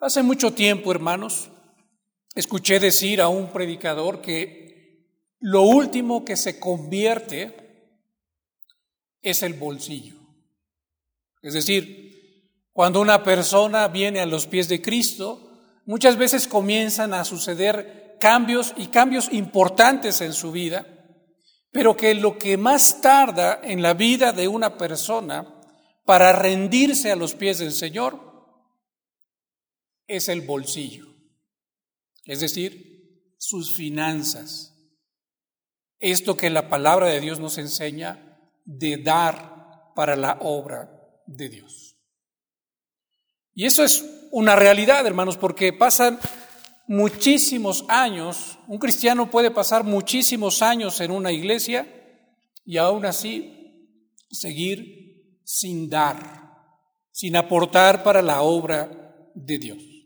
Hace mucho tiempo, hermanos, escuché decir a un predicador que lo último que se convierte es el bolsillo. Es decir, cuando una persona viene a los pies de Cristo, muchas veces comienzan a suceder cambios y cambios importantes en su vida, pero que lo que más tarda en la vida de una persona para rendirse a los pies del Señor es el bolsillo, es decir, sus finanzas. Esto que la palabra de Dios nos enseña de dar para la obra de Dios. Y eso es una realidad, hermanos, porque pasan muchísimos años, un cristiano puede pasar muchísimos años en una iglesia y aún así seguir sin dar, sin aportar para la obra de Dios.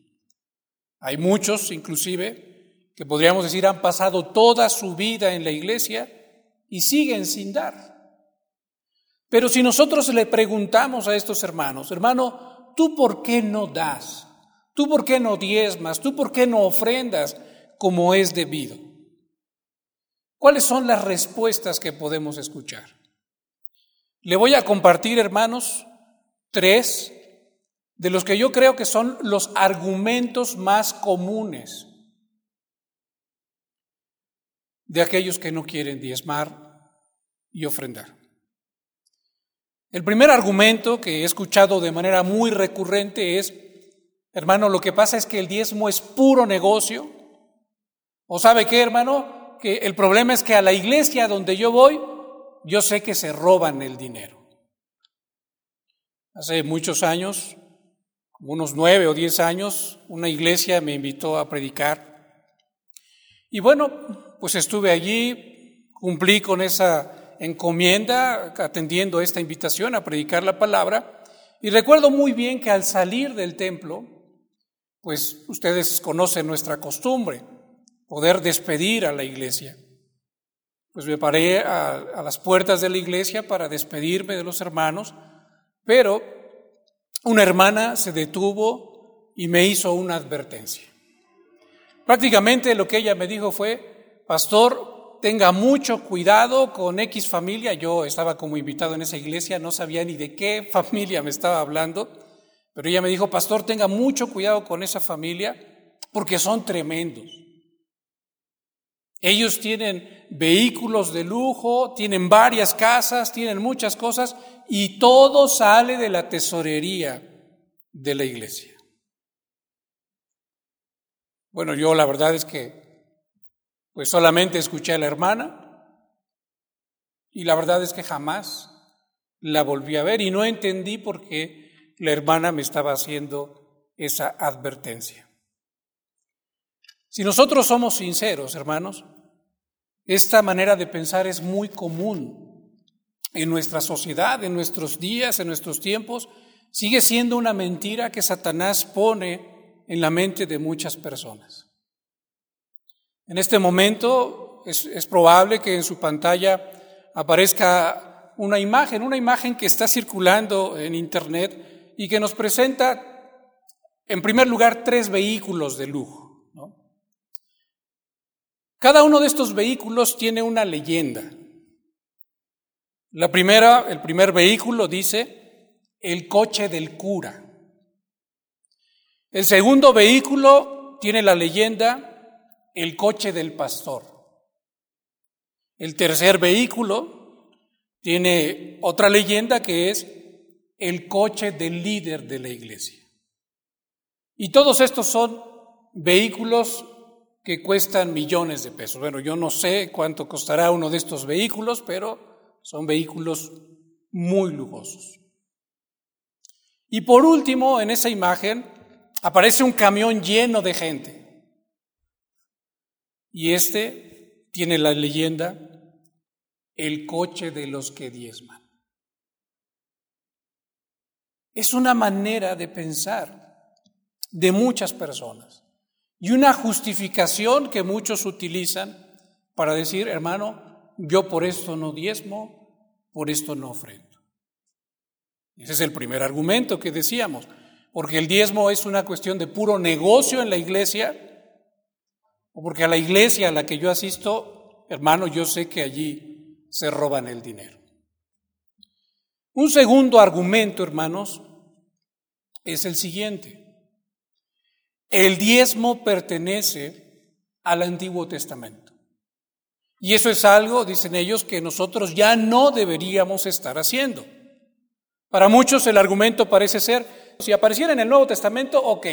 Hay muchos, inclusive, que podríamos decir han pasado toda su vida en la iglesia y siguen sin dar. Pero si nosotros le preguntamos a estos hermanos, hermano, ¿tú por qué no das? ¿Tú por qué no diezmas? ¿Tú por qué no ofrendas como es debido? ¿Cuáles son las respuestas que podemos escuchar? Le voy a compartir, hermanos, tres de los que yo creo que son los argumentos más comunes de aquellos que no quieren diezmar y ofrendar. El primer argumento que he escuchado de manera muy recurrente es, hermano, lo que pasa es que el diezmo es puro negocio. ¿O sabe qué, hermano? Que el problema es que a la iglesia donde yo voy, yo sé que se roban el dinero. Hace muchos años unos nueve o diez años, una iglesia me invitó a predicar. Y bueno, pues estuve allí, cumplí con esa encomienda, atendiendo esta invitación a predicar la palabra. Y recuerdo muy bien que al salir del templo, pues ustedes conocen nuestra costumbre, poder despedir a la iglesia. Pues me paré a, a las puertas de la iglesia para despedirme de los hermanos, pero una hermana se detuvo y me hizo una advertencia. Prácticamente lo que ella me dijo fue, pastor, tenga mucho cuidado con X familia. Yo estaba como invitado en esa iglesia, no sabía ni de qué familia me estaba hablando, pero ella me dijo, pastor, tenga mucho cuidado con esa familia porque son tremendos. Ellos tienen vehículos de lujo, tienen varias casas, tienen muchas cosas y todo sale de la tesorería de la iglesia. Bueno, yo la verdad es que pues solamente escuché a la hermana y la verdad es que jamás la volví a ver y no entendí por qué la hermana me estaba haciendo esa advertencia. Si nosotros somos sinceros, hermanos, esta manera de pensar es muy común en nuestra sociedad, en nuestros días, en nuestros tiempos. Sigue siendo una mentira que Satanás pone en la mente de muchas personas. En este momento es, probable que en su pantalla aparezca una imagen, una imagen que está circulando en Internet y que nos presenta, en primer lugar, tres vehículos de lujo. Cada uno de estos vehículos tiene una leyenda. La primera, el primer vehículo dice el coche del cura. El segundo vehículo tiene la leyenda el coche del pastor. El tercer vehículo tiene otra leyenda que es el coche del líder de la iglesia. Y todos estos son vehículos que cuestan millones de pesos. Bueno, yo no sé cuánto costará uno de estos vehículos, pero son vehículos muy lujosos. Y por último, en esa imagen aparece un camión lleno de gente. Y este tiene la leyenda, el coche de los que diezman. Es una manera de pensar de muchas personas y una justificación que muchos utilizan para decir, hermano, yo por esto no diezmo, por esto no ofrendo. Ese es el primer argumento que decíamos. porque el diezmo es una cuestión de puro negocio en la iglesia, o porque a la iglesia a la que yo asisto, hermano, yo sé que allí se roban el dinero. Un segundo argumento, hermanos, es el siguiente. El diezmo pertenece al Antiguo Testamento. Y eso es algo, dicen ellos, que nosotros ya no deberíamos estar haciendo. Para muchos el argumento parece ser, si apareciera en el Nuevo Testamento, ok,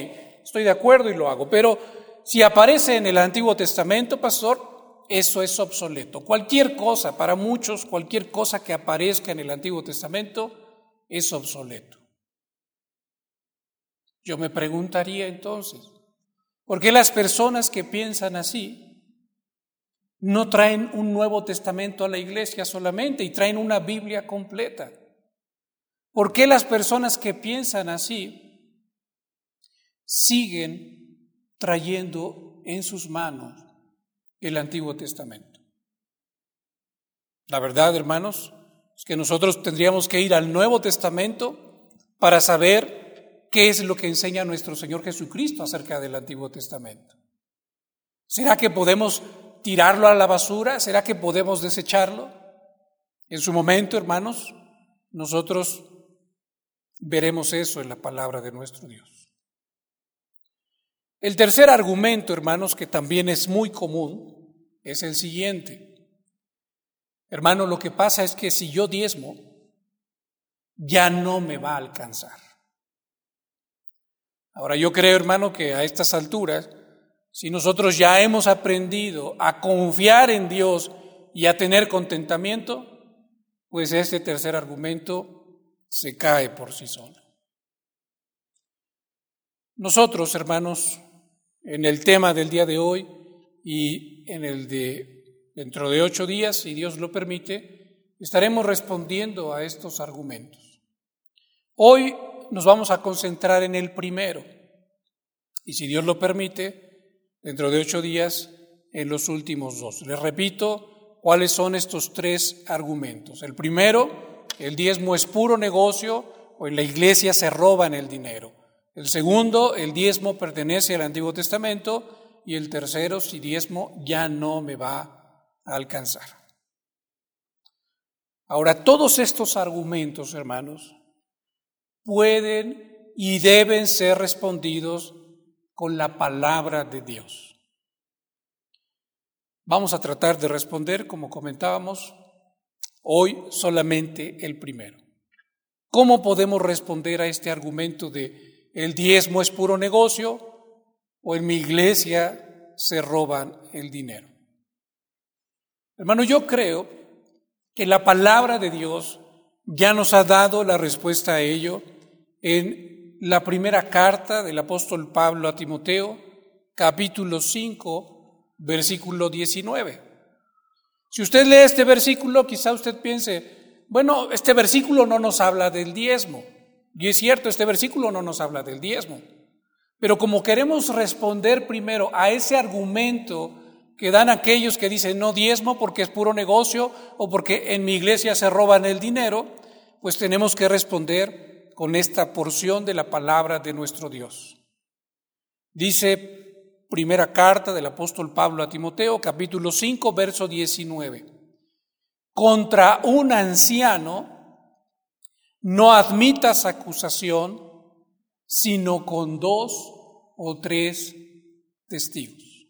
estoy de acuerdo y lo hago, pero si aparece en el Antiguo Testamento, pastor, eso es obsoleto. Cualquier cosa, para muchos, cualquier cosa que aparezca en el Antiguo Testamento es obsoleto. Yo me preguntaría entonces, ¿por qué las personas que piensan así no traen un Nuevo Testamento a la iglesia solamente y traen una Biblia completa? ¿Por qué las personas que piensan así siguen trayendo en sus manos el Antiguo Testamento? La verdad, hermanos, es que nosotros tendríamos que ir al Nuevo Testamento para saber qué es lo que enseña nuestro Señor Jesucristo acerca del Antiguo Testamento. ¿Será que podemos tirarlo a la basura? ¿Será que podemos desecharlo? En su momento, hermanos, nosotros veremos eso en la palabra de nuestro Dios. El tercer argumento, hermanos, que también es muy común, es el siguiente. Hermano, lo que pasa es que si yo diezmo, ya no me va a alcanzar. Ahora yo creo, hermano, que a estas alturas, si nosotros ya hemos aprendido a confiar en Dios y a tener contentamiento, pues este tercer argumento se cae por sí solo. Nosotros, hermanos, en el tema del día de hoy y en el de dentro de ocho días, si Dios lo permite, estaremos respondiendo a estos argumentos. Hoy nos vamos a concentrar en el primero. Y si Dios lo permite, dentro de ocho días, en los últimos dos. Les repito cuáles son estos tres argumentos. El primero, el diezmo es puro negocio o en la iglesia se roban el dinero. El segundo, el diezmo pertenece al Antiguo Testamento. Y el tercero, si diezmo ya no me va a alcanzar. Ahora, todos estos argumentos, hermanos, pueden y deben ser respondidos con la palabra de Dios. Vamos a tratar de responder, como comentábamos, hoy solamente el primero. ¿Cómo podemos responder a este argumento de el diezmo es puro negocio o en mi iglesia se roban el dinero? Hermano, yo creo que la palabra de Dios ya nos ha dado la respuesta a ello en la primera carta del apóstol Pablo a Timoteo, capítulo 5, versículo 19. Si usted lee este versículo, quizá usted piense, bueno, este versículo no nos habla del diezmo. Y es cierto, este versículo no nos habla del diezmo. Pero como queremos responder primero a ese argumento que dan aquellos que dicen no diezmo porque es puro negocio o porque en mi iglesia se roban el dinero, pues tenemos que responder con esta porción de la palabra de nuestro Dios. Dice primera carta del apóstol Pablo a Timoteo, capítulo 5, verso 19. Contra un anciano no admitas acusación, sino con dos o tres testigos.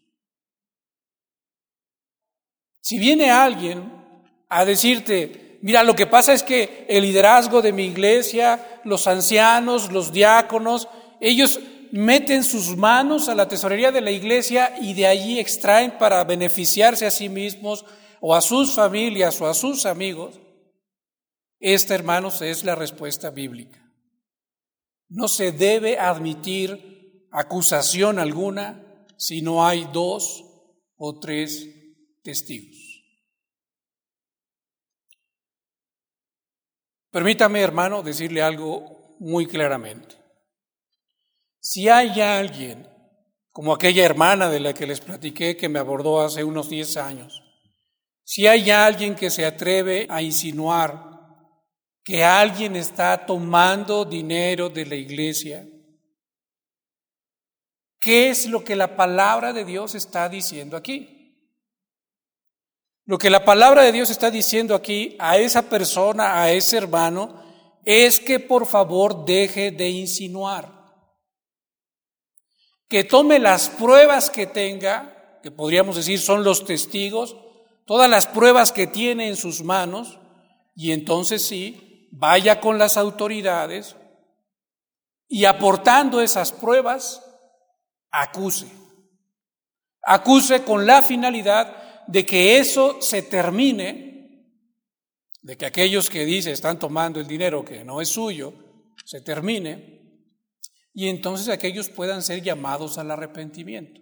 Si viene alguien a decirte, mira, lo que pasa es que el liderazgo de mi iglesia, los ancianos, los diáconos, ellos meten sus manos a la tesorería de la iglesia y de allí extraen para beneficiarse a sí mismos o a sus familias o a sus amigos. Esta, hermanos, es la respuesta bíblica. No se debe admitir acusación alguna si no hay dos o tres testigos. Permítame, hermano, decirle algo muy claramente. Si hay alguien, como aquella hermana de la que les platiqué que me abordó hace unos 10 años, si hay alguien que se atreve a insinuar que alguien está tomando dinero de la iglesia, ¿Qué es lo que la palabra de Dios está diciendo aquí? Lo que la palabra de Dios está diciendo aquí a esa persona, a ese hermano, es que por favor deje de insinuar. Que tome las pruebas que tenga, que podríamos decir son los testigos, todas las pruebas que tiene en sus manos, y entonces sí, vaya con las autoridades y aportando esas pruebas, acuse. Acuse con la finalidad de que eso se termine, de que aquellos que dice están tomando el dinero que no es suyo, se termine, y entonces aquellos puedan ser llamados al arrepentimiento.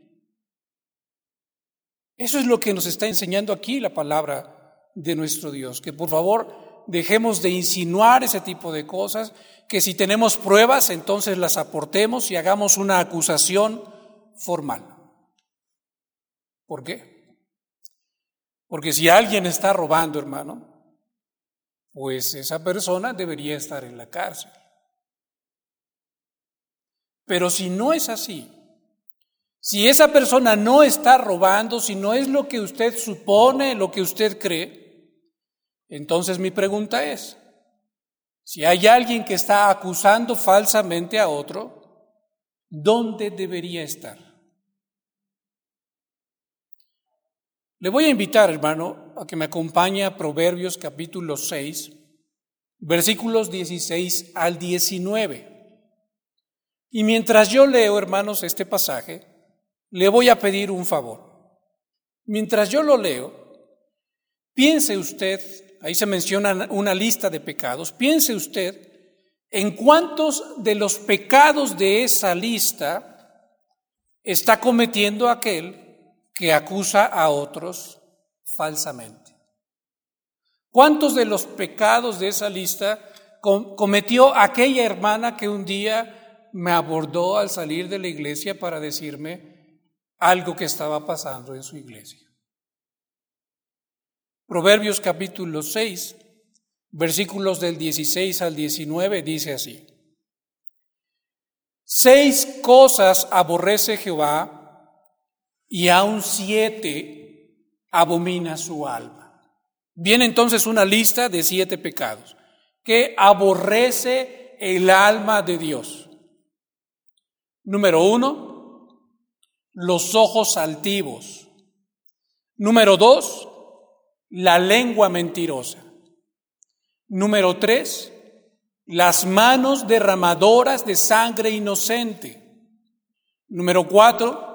Eso es lo que nos está enseñando aquí la palabra de nuestro Dios, que por favor dejemos de insinuar ese tipo de cosas, que si tenemos pruebas, entonces las aportemos y hagamos una acusación formal. ¿Por qué? Porque si alguien está robando, hermano, pues esa persona debería estar en la cárcel. Pero si no es así, si esa persona no está robando, si no es lo que usted supone, lo que usted cree, entonces mi pregunta es, si hay alguien que está acusando falsamente a otro, ¿dónde debería estar? Le voy a invitar, hermano, a que me acompañe a Proverbios capítulo 6, versículos 16 al 19. Y mientras yo leo, hermanos, este pasaje, le voy a pedir un favor. Mientras yo lo leo, piense usted, ahí se menciona una lista de pecados, piense usted en cuántos de los pecados de esa lista está cometiendo aquel que acusa a otros falsamente. ¿Cuántos de los pecados de esa lista cometió aquella hermana que un día me abordó al salir de la iglesia para decirme algo que estaba pasando en su iglesia? Proverbios capítulo 6, versículos del 16 al 19 dice así. Seis cosas aborrece Jehová y aún siete abomina su alma. Viene entonces una lista de siete pecados que aborrece el alma de Dios. Número uno, los ojos altivos. Número dos, la lengua mentirosa. Número tres, las manos derramadoras de sangre inocente. Número cuatro,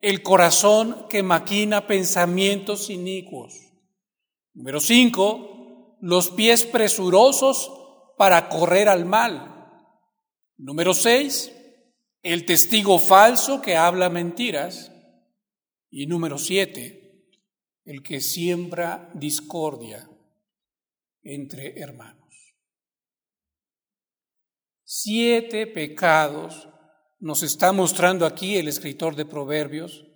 el corazón que maquina pensamientos inicuos. Número cinco, los pies presurosos para correr al mal. Número seis, el testigo falso que habla mentiras. Y número siete, el que siembra discordia entre hermanos. Siete pecados nos está mostrando aquí el escritor de Proverbios,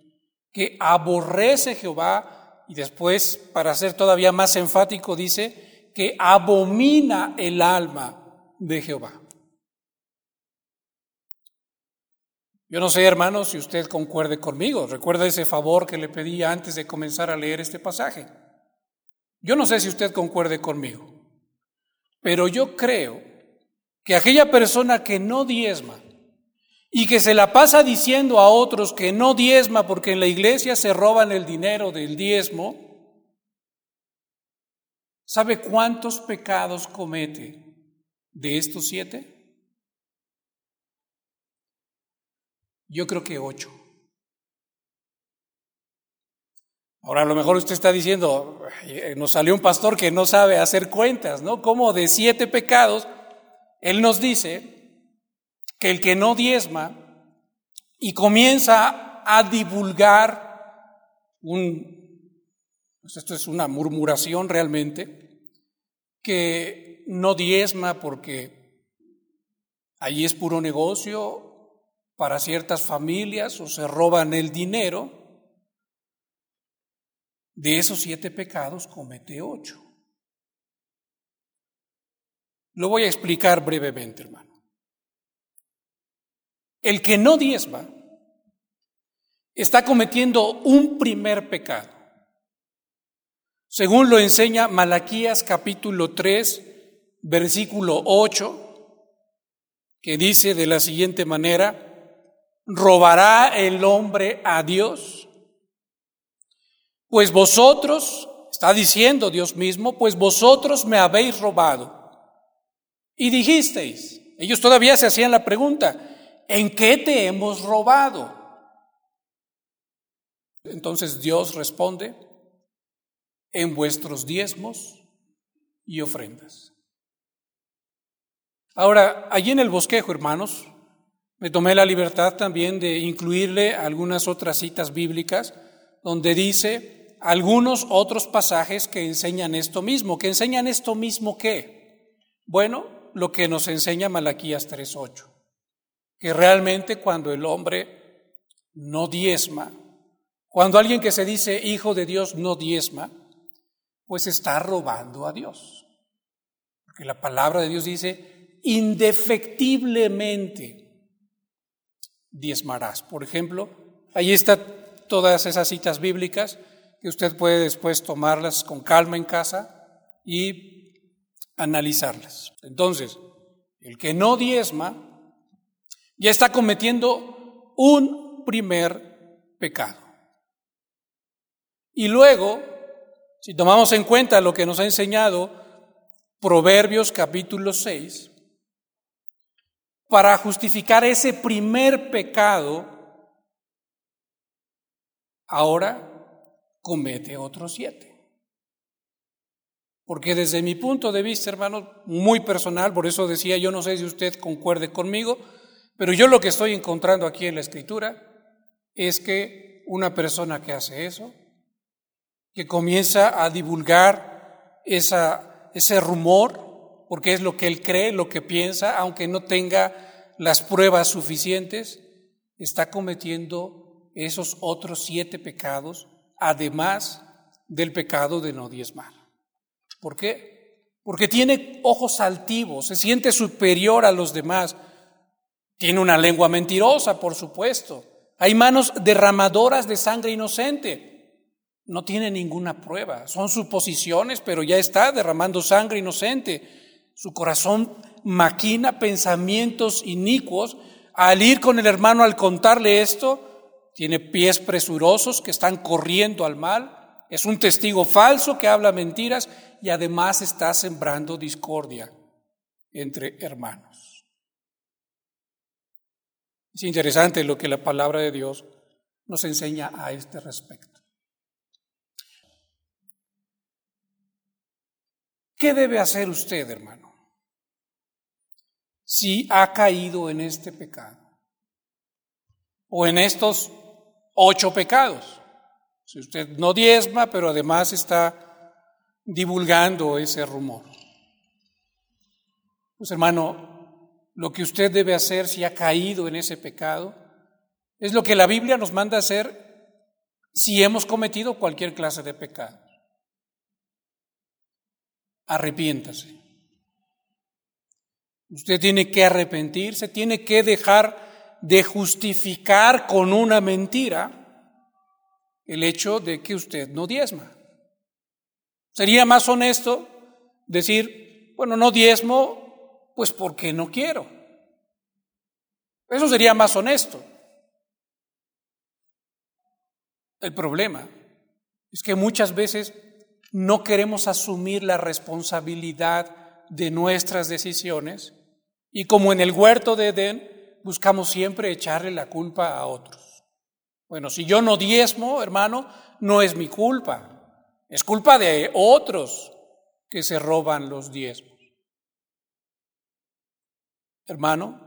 que aborrece Jehová y después, para ser todavía más enfático, dice que abomina el alma de Jehová. Yo no sé, hermanos, si usted concuerde conmigo. Recuerda ese favor que le pedí antes de comenzar a leer este pasaje. Yo no sé si usted concuerde conmigo, pero yo creo que aquella persona que no diezma, y que se la pasa diciendo a otros que no diezma porque en la iglesia se roban el dinero del diezmo, ¿sabe cuántos pecados comete de estos siete? Yo creo que ocho. Ahora a lo mejor usted está diciendo, nos salió un pastor que no sabe hacer cuentas, ¿no? Como de siete pecados, él nos dice que el que no diezma y comienza a divulgar un, pues esto es una murmuración realmente, que no diezma porque allí es puro negocio para ciertas familias o se roban el dinero, de esos siete pecados comete ocho. Lo voy a explicar brevemente, hermano. El que no diezma está cometiendo un primer pecado. Según lo enseña Malaquías capítulo 3, versículo 8, que dice de la siguiente manera, ¿robará el hombre a Dios? Pues vosotros, está diciendo Dios mismo, pues vosotros me habéis robado. Y dijisteis, ellos todavía se hacían la pregunta, ¿en qué te hemos robado? Entonces Dios responde, en vuestros diezmos y ofrendas. Ahora, allí en el bosquejo, hermanos, me tomé la libertad también de incluirle algunas otras citas bíblicas donde dice algunos otros pasajes que enseñan esto mismo. ¿Que enseñan esto mismo qué? Bueno, lo que nos enseña Malaquías 3.8, que realmente cuando el hombre no diezma, cuando alguien que se dice hijo de Dios no diezma, pues está robando a Dios. Porque la palabra de Dios dice indefectiblemente diezmarás. Por ejemplo, ahí están todas esas citas bíblicas que usted puede después tomarlas con calma en casa y analizarlas. Entonces, el que no diezma ya está cometiendo un primer pecado. Y luego, si tomamos en cuenta lo que nos ha enseñado Proverbios capítulo 6, para justificar ese primer pecado, ahora comete otros siete. Porque desde mi punto de vista, hermano, muy personal, por eso decía, yo no sé si usted concuerde conmigo, pero yo lo que estoy encontrando aquí en la escritura es que una persona que hace eso, que comienza a divulgar ese rumor, porque es lo que él cree, lo que piensa, aunque no tenga las pruebas suficientes, está cometiendo esos otros siete pecados, además del pecado de no diezmar. ¿Por qué? Porque tiene ojos altivos, se siente superior a los demás, tiene una lengua mentirosa, por supuesto, hay manos derramadoras de sangre inocente, no tiene ninguna prueba, son suposiciones, pero ya está derramando sangre inocente su corazón maquina pensamientos inicuos. Al ir con el hermano al contarle esto, tiene pies presurosos que están corriendo al mal. Es un testigo falso que habla mentiras y además está sembrando discordia entre hermanos. Es interesante lo que la palabra de Dios nos enseña a este respecto. ¿Qué debe hacer usted, hermano? Si ha caído en este pecado o en estos ocho pecados. Si usted no diezma, pero además está divulgando ese rumor. Pues hermano, lo que usted debe hacer si ha caído en ese pecado es lo que la Biblia nos manda hacer si hemos cometido cualquier clase de pecado arrepiéntase. Usted tiene que arrepentirse, tiene que dejar de justificar con una mentira el hecho de que usted no diezma. Sería más honesto decir, bueno, no diezmo, pues porque no quiero. Eso sería más honesto. El problema es que muchas veces no queremos asumir la responsabilidad de nuestras decisiones y como en el huerto de Edén buscamos siempre echarle la culpa a otros. Bueno, si yo no diezmo, hermano, no es mi culpa, es culpa de otros que se roban los diezmos. Hermano,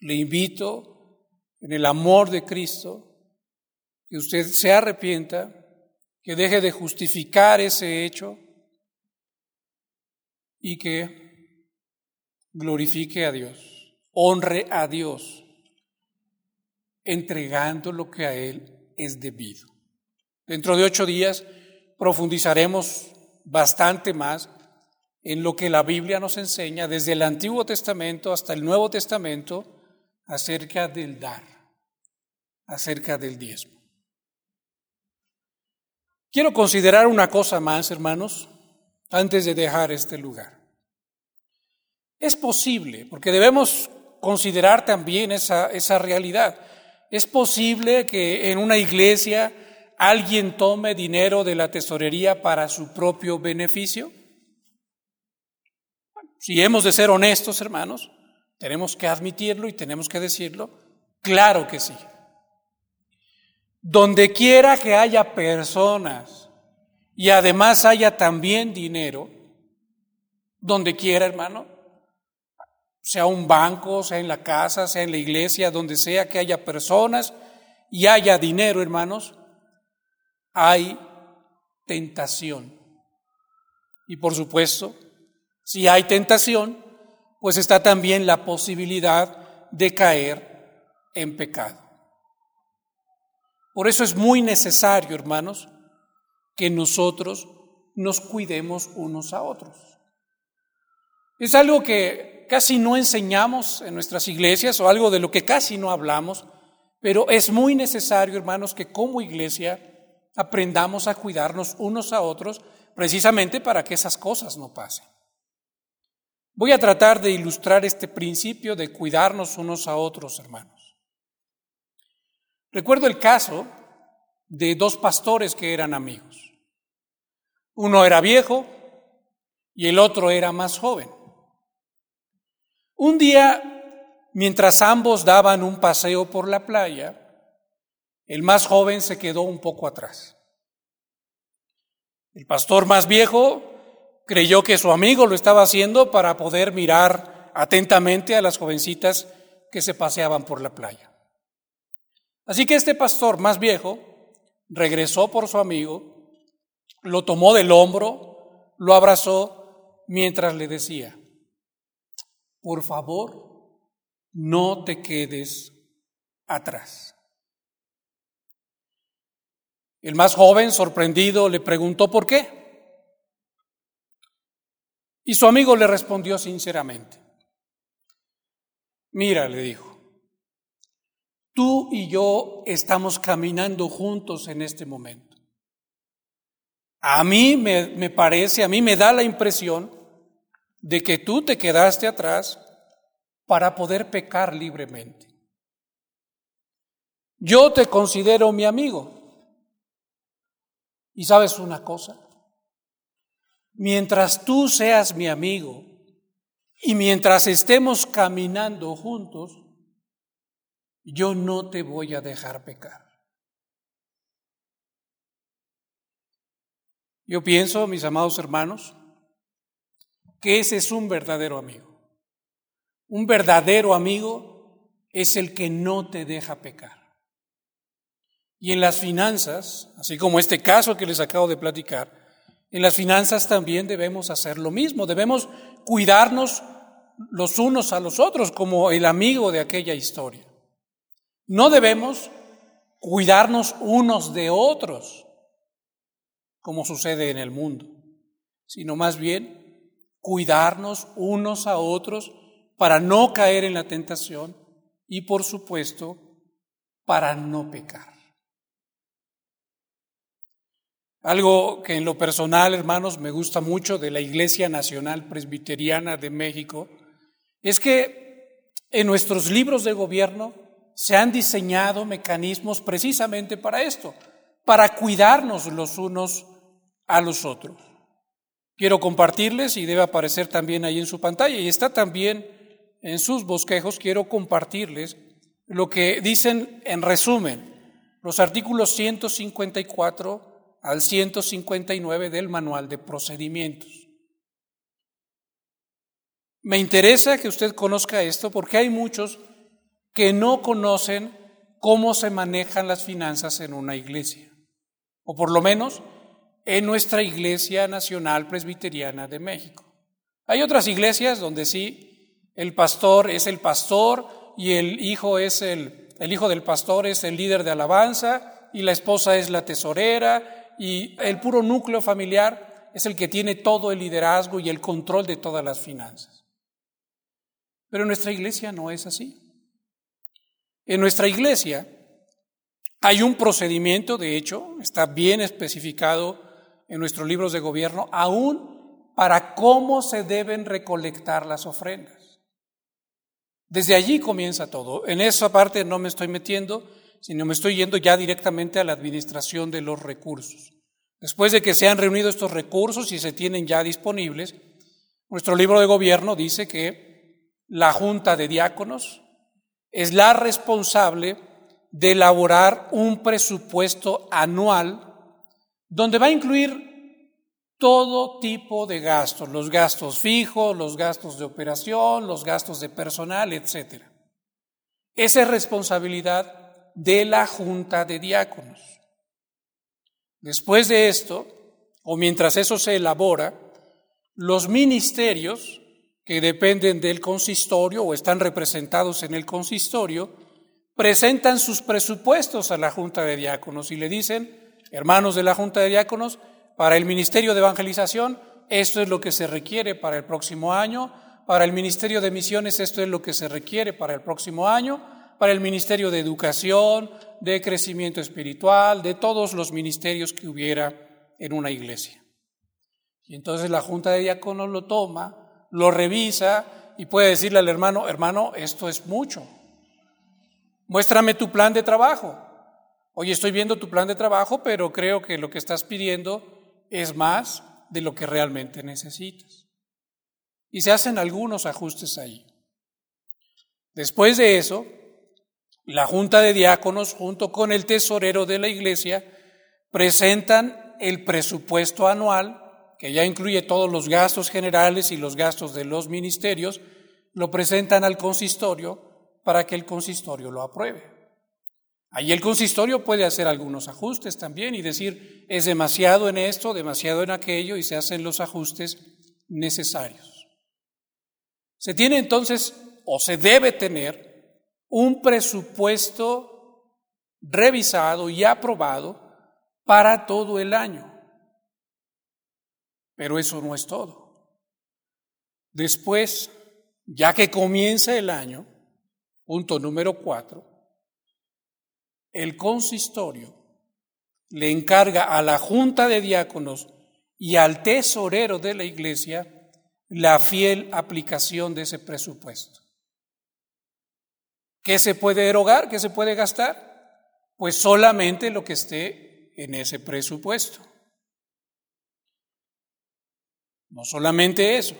le invito en el amor de Cristo que usted se arrepienta que deje de justificar ese hecho y que glorifique a Dios, honre a Dios, entregando lo que a Él es debido. Dentro de ocho días profundizaremos bastante más en lo que la Biblia nos enseña desde el Antiguo Testamento hasta el Nuevo Testamento acerca del dar. acerca del diezmo. Quiero considerar una cosa más, hermanos, antes de dejar este lugar. Es posible, porque debemos considerar también esa, esa realidad. Es posible que en una iglesia alguien tome dinero de la tesorería para su propio beneficio. Si hemos de ser honestos, hermanos, tenemos que admitirlo y tenemos que decirlo. Claro que sí. Donde quiera que haya personas y además haya también dinero, donde quiera, hermano, sea un banco, sea en la casa, sea en la iglesia, donde sea que haya personas y haya dinero, hermanos, hay tentación. Y por supuesto, si hay tentación, pues está también la posibilidad de caer en pecado. Por eso es muy necesario, hermanos, que nosotros nos cuidemos unos a otros. Es algo que casi no enseñamos en nuestras iglesias o algo de lo que casi no hablamos, pero es muy necesario, hermanos, que como iglesia aprendamos a cuidarnos unos a otros precisamente para que esas cosas no pasen. Voy a tratar de ilustrar este principio de cuidarnos unos a otros, hermanos. Recuerdo el caso de dos pastores que eran amigos. Uno era viejo y el otro era más joven. Un día, mientras ambos daban un paseo por la playa, el más joven se quedó un poco atrás. El pastor más viejo creyó que su amigo lo estaba haciendo para poder mirar atentamente a las jovencitas que se paseaban por la playa. Así que este pastor más viejo regresó por su amigo, lo tomó del hombro, lo abrazó mientras le decía, por favor, no te quedes atrás. El más joven, sorprendido, le preguntó por qué. Y su amigo le respondió sinceramente, mira, le dijo, tú y yo estamos caminando juntos en este momento. A mí me, me, parece, a mí me da la impresión de que tú te quedaste atrás para poder pecar libremente. Yo te considero mi amigo. Y sabes una cosa, mientras tú seas mi amigo y mientras estemos caminando juntos, yo no te voy a dejar pecar. Yo pienso, mis amados hermanos, que ese es un verdadero amigo. Un verdadero amigo es el que no te deja pecar. Y en las finanzas, así como este caso que les acabo de platicar, en las finanzas también debemos hacer lo mismo, debemos cuidarnos los unos a los otros como el amigo de aquella historia. No debemos cuidarnos unos de otros como sucede en el mundo, sino más bien cuidarnos unos a otros para no caer en la tentación y por supuesto para no pecar. Algo que en lo personal, hermanos, me gusta mucho de la Iglesia Nacional Presbiteriana de México, es que en nuestros libros de gobierno se han diseñado mecanismos precisamente para esto, para cuidarnos los unos a los otros. Quiero compartirles, y debe aparecer también ahí en su pantalla, y está también en sus bosquejos, quiero compartirles lo que dicen en resumen los artículos 154 al 159 del Manual de Procedimientos. Me interesa que usted conozca esto porque hay muchos que no conocen cómo se manejan las finanzas en una iglesia, o por lo menos en nuestra Iglesia Nacional Presbiteriana de México. Hay otras iglesias donde sí, el pastor es el pastor y el hijo es el, el hijo del pastor es el líder de alabanza y la esposa es la tesorera y el puro núcleo familiar es el que tiene todo el liderazgo y el control de todas las finanzas. Pero en nuestra iglesia no es así. En nuestra iglesia Hay un procedimiento, de hecho, está bien especificado en nuestros libros de gobierno, aún para cómo se deben recolectar las ofrendas. Desde allí comienza todo. En esa parte no me estoy metiendo, sino me estoy yendo ya directamente a la administración de los recursos. Después de que se han reunido estos recursos y se tienen ya disponibles, nuestro libro de gobierno dice que la Junta de Diáconos es la responsable de elaborar un presupuesto anual donde va a incluir todo tipo de gastos, los gastos fijos, los gastos de operación, los gastos de personal, etc. Esa es responsabilidad de la Junta de Diáconos. Después de esto, o mientras eso se elabora, los ministerios que dependen del consistorio o están representados en el consistorio, presentan sus presupuestos a la Junta de Diáconos y le dicen, hermanos de la Junta de Diáconos, para el Ministerio de Evangelización, esto es lo que se requiere para el próximo año, para el Ministerio de Misiones, esto es lo que se requiere para el próximo año, para el Ministerio de Educación, de Crecimiento Espiritual, de todos los ministerios que hubiera en una iglesia. Y entonces la Junta de Diáconos lo toma, lo revisa y puede decirle al hermano, hermano, esto es mucho, Muéstrame tu plan de trabajo. Hoy estoy viendo tu plan de trabajo, pero creo que lo que estás pidiendo es más de lo que realmente necesitas. Y se hacen algunos ajustes ahí. Después de eso, la Junta de Diáconos, junto con el tesorero de la Iglesia, presentan el presupuesto anual, que ya incluye todos los gastos generales y los gastos de los ministerios, lo presentan al consistorio para que el consistorio lo apruebe. Ahí el consistorio puede hacer algunos ajustes también y decir, es demasiado en esto, demasiado en aquello, y se hacen los ajustes necesarios. Se tiene entonces, o se debe tener, un presupuesto revisado y aprobado para todo el año. Pero eso no es todo. Después, ya que comienza el año, Punto número cuatro. El consistorio le encarga a la junta de diáconos y al tesorero de la iglesia la fiel aplicación de ese presupuesto. ¿Qué se puede erogar? ¿Qué se puede gastar? Pues solamente lo que esté en ese presupuesto. No solamente eso,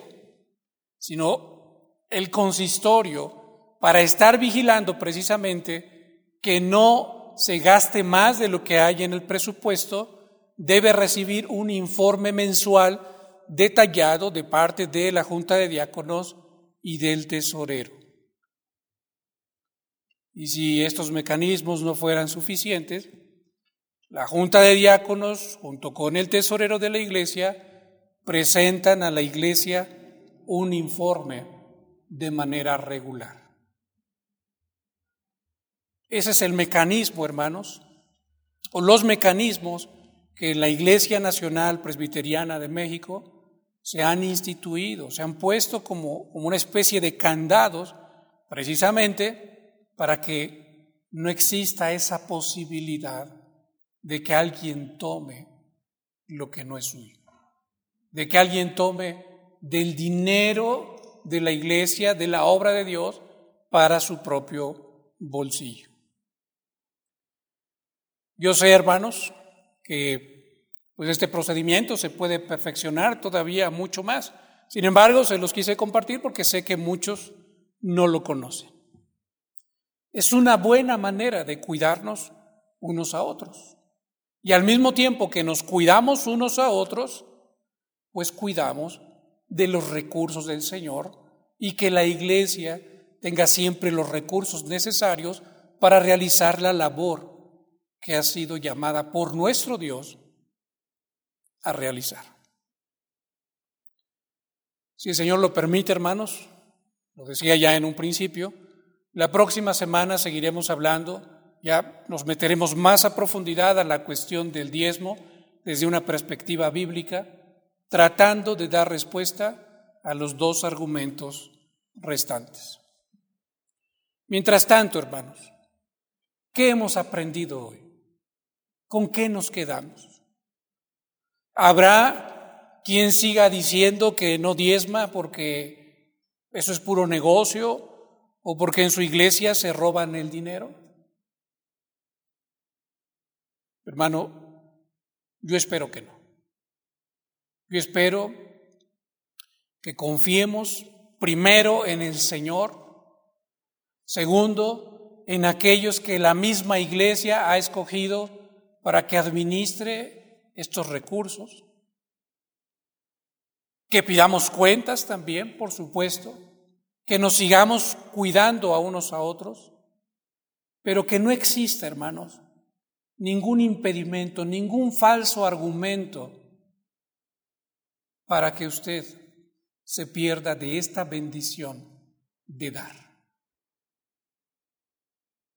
sino el consistorio para estar vigilando precisamente que no se gaste más de lo que hay en el presupuesto, debe recibir un informe mensual detallado de parte de la Junta de Diáconos y del tesorero. Y si estos mecanismos no fueran suficientes, la Junta de Diáconos, junto con el tesorero de la Iglesia, presentan a la Iglesia un informe de manera regular. Ese es el mecanismo, hermanos, o los mecanismos que la Iglesia Nacional Presbiteriana de México se han instituido, se han puesto como, como una especie de candados precisamente para que no exista esa posibilidad de que alguien tome lo que no es suyo, de que alguien tome del dinero de la iglesia, de la obra de Dios, para su propio bolsillo. Yo sé, hermanos, que pues este procedimiento se puede perfeccionar todavía mucho más. Sin embargo, se los quise compartir porque sé que muchos no lo conocen. Es una buena manera de cuidarnos unos a otros. Y al mismo tiempo que nos cuidamos unos a otros, pues cuidamos de los recursos del Señor y que la iglesia tenga siempre los recursos necesarios para realizar la labor que ha sido llamada por nuestro Dios a realizar. Si el Señor lo permite, hermanos, lo decía ya en un principio, la próxima semana seguiremos hablando, ya nos meteremos más a profundidad a la cuestión del diezmo desde una perspectiva bíblica, tratando de dar respuesta a los dos argumentos restantes. Mientras tanto, hermanos, ¿qué hemos aprendido hoy? ¿con qué nos quedamos? ¿Habrá quien siga diciendo que no diezma porque eso es puro negocio o porque en su iglesia se roban el dinero? Hermano, yo espero que no. Yo espero que confiemos primero en el Señor, segundo, en aquellos que la misma iglesia ha escogido para que administre estos recursos, que pidamos cuentas también, por supuesto, que nos sigamos cuidando a unos a otros, pero que no exista, hermanos, ningún impedimento, ningún falso argumento para que usted se pierda de esta bendición de dar.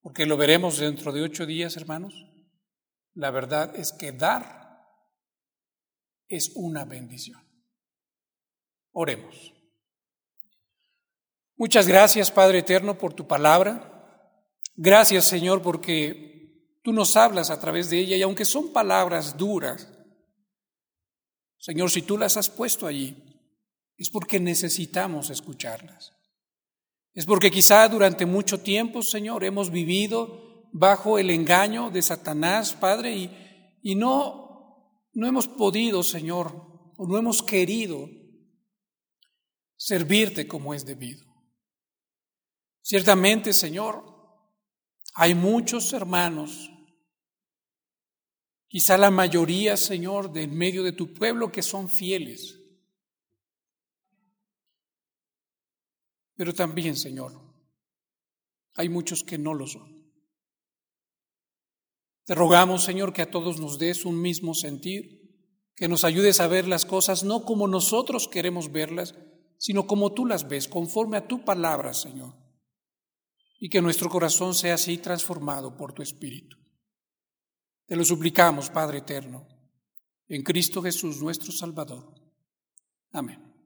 Porque lo veremos dentro de ocho días, hermanos. La verdad es que dar es una bendición. Oremos. Muchas gracias, Padre Eterno, por tu palabra. Gracias, Señor, porque tú nos hablas a través de ella y aunque son palabras duras, Señor, si tú las has puesto allí, es porque necesitamos escucharlas. Es porque quizá durante mucho tiempo, Señor, hemos vivido bajo el engaño de Satanás, Padre, y, y no, no hemos podido, Señor, o no hemos querido servirte como es debido. Ciertamente, Señor, hay muchos hermanos, quizá la mayoría, Señor, de en medio de tu pueblo que son fieles Pero también, Señor, hay muchos que no lo son. Te rogamos, Señor, que a todos nos des un mismo sentir, que nos ayudes a ver las cosas no como nosotros queremos verlas, sino como tú las ves, conforme a tu palabra, Señor. Y que nuestro corazón sea así transformado por tu Espíritu. Te lo suplicamos, Padre eterno, en Cristo Jesús, nuestro Salvador. Amén.